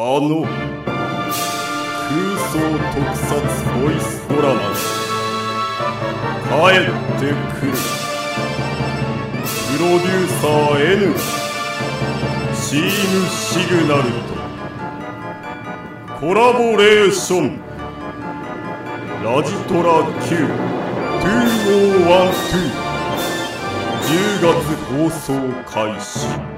あの空想特撮ボイスドラマ帰ってくる。プロデューサー N チームシグナルとコラボレーション。ラジトラ Q2012 10月放送開始。